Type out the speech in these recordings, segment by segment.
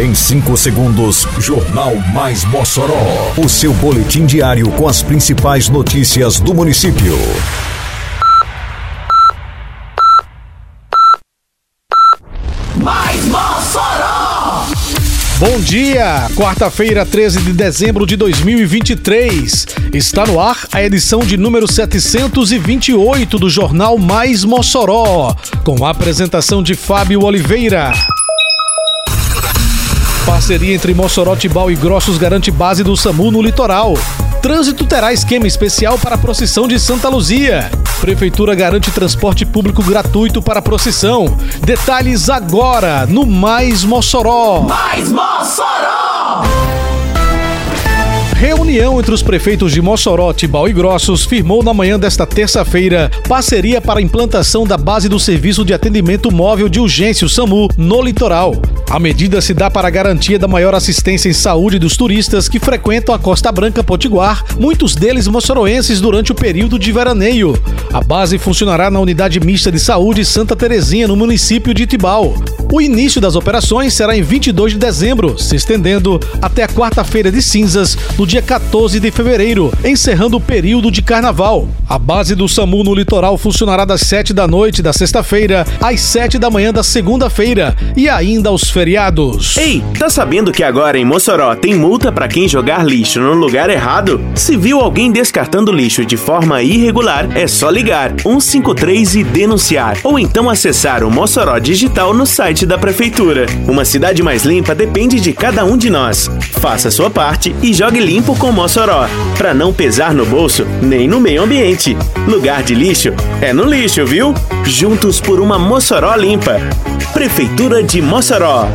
Em 5 segundos, Jornal Mais Mossoró. O seu boletim diário com as principais notícias do município. Mais Mossoró! Bom dia! Quarta-feira, 13 de dezembro de 2023. Está no ar a edição de número 728 do Jornal Mais Mossoró, com a apresentação de Fábio Oliveira. Parceria entre Mossoró, Tibau e Grossos garante base do SAMU no litoral. Trânsito terá esquema especial para a procissão de Santa Luzia. Prefeitura garante transporte público gratuito para a procissão. Detalhes agora no Mais Mossoró. Mais Mossoró! Reunião entre os prefeitos de Mossoró, Tibau e Grossos firmou na manhã desta terça-feira parceria para a implantação da base do Serviço de Atendimento Móvel de Urgência, o SAMU, no litoral. A medida se dá para a garantia da maior assistência em saúde dos turistas que frequentam a Costa Branca Potiguar, muitos deles moçoroenses durante o período de veraneio. A base funcionará na Unidade Mista de Saúde Santa Terezinha, no município de Tibau. O início das operações será em 22 de dezembro, se estendendo até a quarta-feira de cinzas, no dia 14 de fevereiro, encerrando o período de carnaval. A base do SAMU no litoral funcionará das 7 da noite da sexta-feira às 7 da manhã da segunda-feira e ainda aos feriados. Ei, tá sabendo que agora em Mossoró tem multa para quem jogar lixo no lugar errado? Se viu alguém descartando lixo de forma irregular, é só ligar 153 e denunciar, ou então acessar o Mossoró Digital no site da prefeitura. Uma cidade mais limpa depende de cada um de nós. Faça sua parte e jogue limpo com Mossoró, para não pesar no bolso nem no meio ambiente. Lugar de lixo é no lixo, viu? Juntos por uma Mossoró limpa. Prefeitura de Mossoró.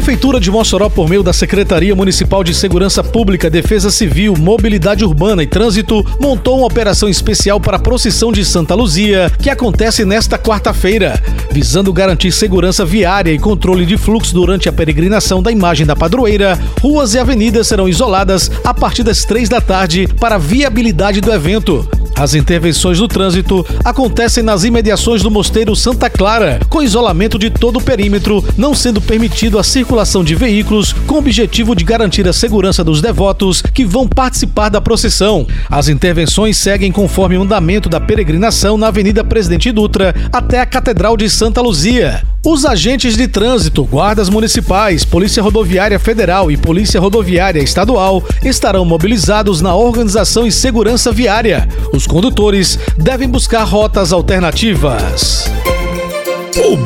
Prefeitura de Mossoró, por meio da Secretaria Municipal de Segurança Pública, Defesa Civil, Mobilidade Urbana e Trânsito, montou uma operação especial para a procissão de Santa Luzia, que acontece nesta quarta-feira, visando garantir segurança viária e controle de fluxo durante a peregrinação da imagem da padroeira. Ruas e avenidas serão isoladas a partir das três da tarde para viabilidade do evento. As intervenções do trânsito acontecem nas imediações do Mosteiro Santa Clara, com isolamento de todo o perímetro, não sendo permitido a circulação de veículos, com o objetivo de garantir a segurança dos devotos que vão participar da procissão. As intervenções seguem conforme o andamento da peregrinação na Avenida Presidente Dutra até a Catedral de Santa Luzia. Os agentes de trânsito, guardas municipais, Polícia Rodoviária Federal e Polícia Rodoviária Estadual estarão mobilizados na organização e segurança viária. Os condutores devem buscar rotas alternativas.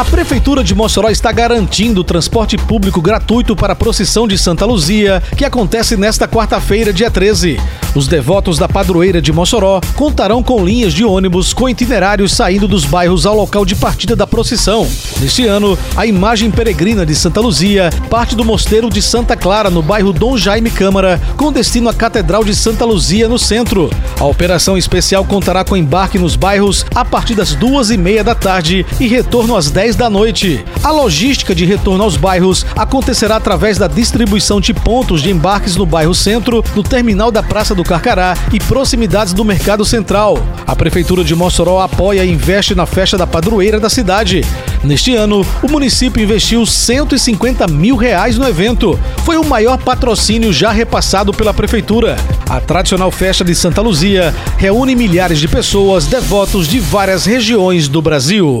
A Prefeitura de Mossoró está garantindo transporte público gratuito para a procissão de Santa Luzia, que acontece nesta quarta-feira, dia 13. Os devotos da padroeira de Mossoró contarão com linhas de ônibus com itinerários saindo dos bairros ao local de partida da procissão. Neste ano, a imagem peregrina de Santa Luzia parte do Mosteiro de Santa Clara, no bairro Dom Jaime Câmara, com destino à Catedral de Santa Luzia, no centro. A operação especial contará com embarque nos bairros a partir das duas e meia da tarde e retorno às 10 da noite. A logística de retorno aos bairros acontecerá através da distribuição de pontos de embarques no bairro Centro, no terminal da Praça do Carcará e proximidades do Mercado Central. A Prefeitura de Mossoró apoia e investe na festa da padroeira da cidade. Neste ano, o município investiu 150 mil reais no evento. Foi o maior patrocínio já repassado pela Prefeitura. A tradicional festa de Santa Luzia reúne milhares de pessoas devotos de várias regiões do Brasil.